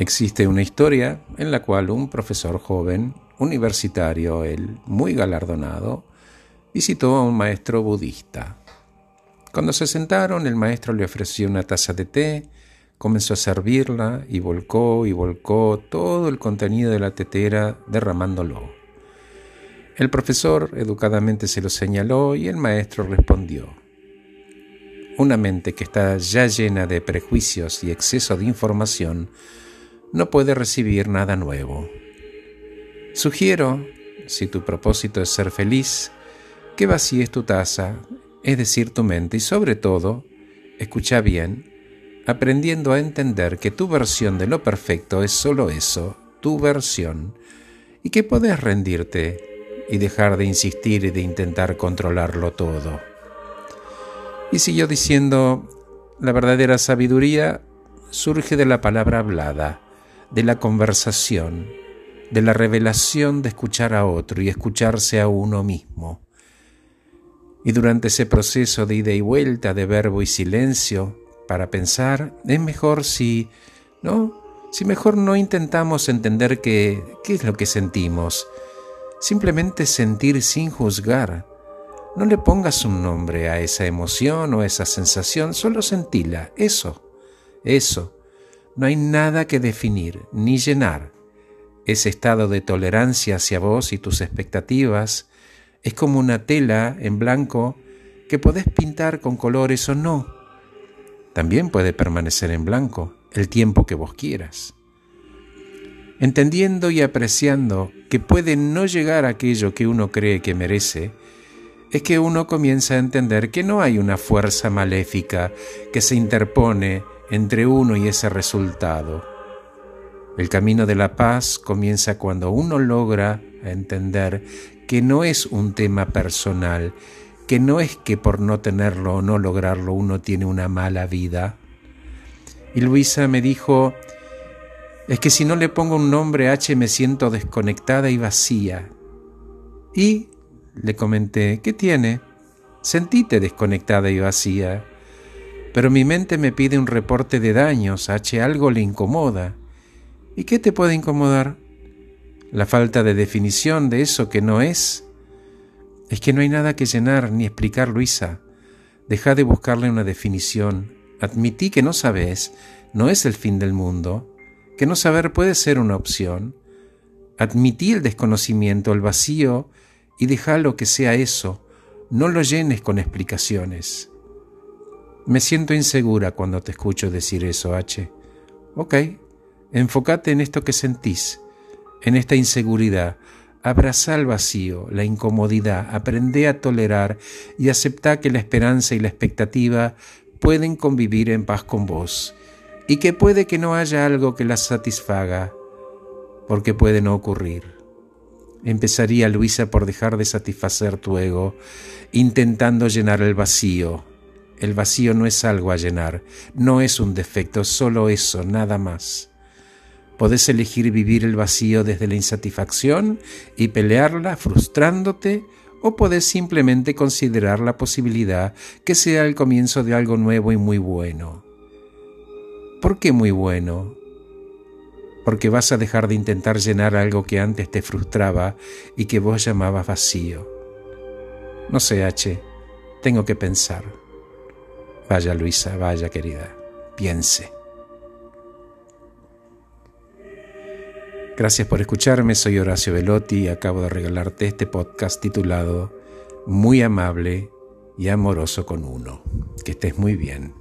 Existe una historia en la cual un profesor joven, universitario, él muy galardonado, visitó a un maestro budista. Cuando se sentaron, el maestro le ofreció una taza de té, comenzó a servirla y volcó y volcó todo el contenido de la tetera derramándolo. El profesor educadamente se lo señaló y el maestro respondió. Una mente que está ya llena de prejuicios y exceso de información no puede recibir nada nuevo. Sugiero, si tu propósito es ser feliz, que vacíes tu taza, es decir, tu mente, y sobre todo, escucha bien, aprendiendo a entender que tu versión de lo perfecto es solo eso, tu versión, y que puedes rendirte y dejar de insistir y de intentar controlarlo todo. Y siguió diciendo, la verdadera sabiduría surge de la palabra hablada, de la conversación, de la revelación de escuchar a otro y escucharse a uno mismo. Y durante ese proceso de ida y vuelta de verbo y silencio para pensar, es mejor si, ¿no? Si mejor no intentamos entender qué, qué es lo que sentimos. Simplemente sentir sin juzgar. No le pongas un nombre a esa emoción o a esa sensación, solo sentila, eso, eso no hay nada que definir ni llenar. Ese estado de tolerancia hacia vos y tus expectativas es como una tela en blanco que podés pintar con colores o no. También puede permanecer en blanco el tiempo que vos quieras. Entendiendo y apreciando que puede no llegar aquello que uno cree que merece, es que uno comienza a entender que no hay una fuerza maléfica que se interpone entre uno y ese resultado. El camino de la paz comienza cuando uno logra entender que no es un tema personal, que no es que por no tenerlo o no lograrlo uno tiene una mala vida. Y Luisa me dijo, es que si no le pongo un nombre H me siento desconectada y vacía. Y le comenté, ¿qué tiene? Sentite desconectada y vacía. Pero mi mente me pide un reporte de daños, H algo le incomoda. ¿Y qué te puede incomodar? La falta de definición de eso que no es. Es que no hay nada que llenar ni explicar, Luisa. Deja de buscarle una definición. Admití que no sabes, no es el fin del mundo, que no saber puede ser una opción. Admití el desconocimiento, el vacío, y déjalo que sea eso. No lo llenes con explicaciones. Me siento insegura cuando te escucho decir eso, H. Ok, enfócate en esto que sentís, en esta inseguridad. Abraza el vacío, la incomodidad, aprende a tolerar y acepta que la esperanza y la expectativa pueden convivir en paz con vos y que puede que no haya algo que las satisfaga, porque puede no ocurrir. Empezaría Luisa por dejar de satisfacer tu ego, intentando llenar el vacío el vacío no es algo a llenar, no es un defecto, solo eso, nada más. Podés elegir vivir el vacío desde la insatisfacción y pelearla frustrándote o podés simplemente considerar la posibilidad que sea el comienzo de algo nuevo y muy bueno. ¿Por qué muy bueno? Porque vas a dejar de intentar llenar algo que antes te frustraba y que vos llamabas vacío. No sé, H, tengo que pensar. Vaya Luisa, vaya querida, piense. Gracias por escucharme, soy Horacio Velotti y acabo de regalarte este podcast titulado Muy amable y amoroso con uno. Que estés muy bien.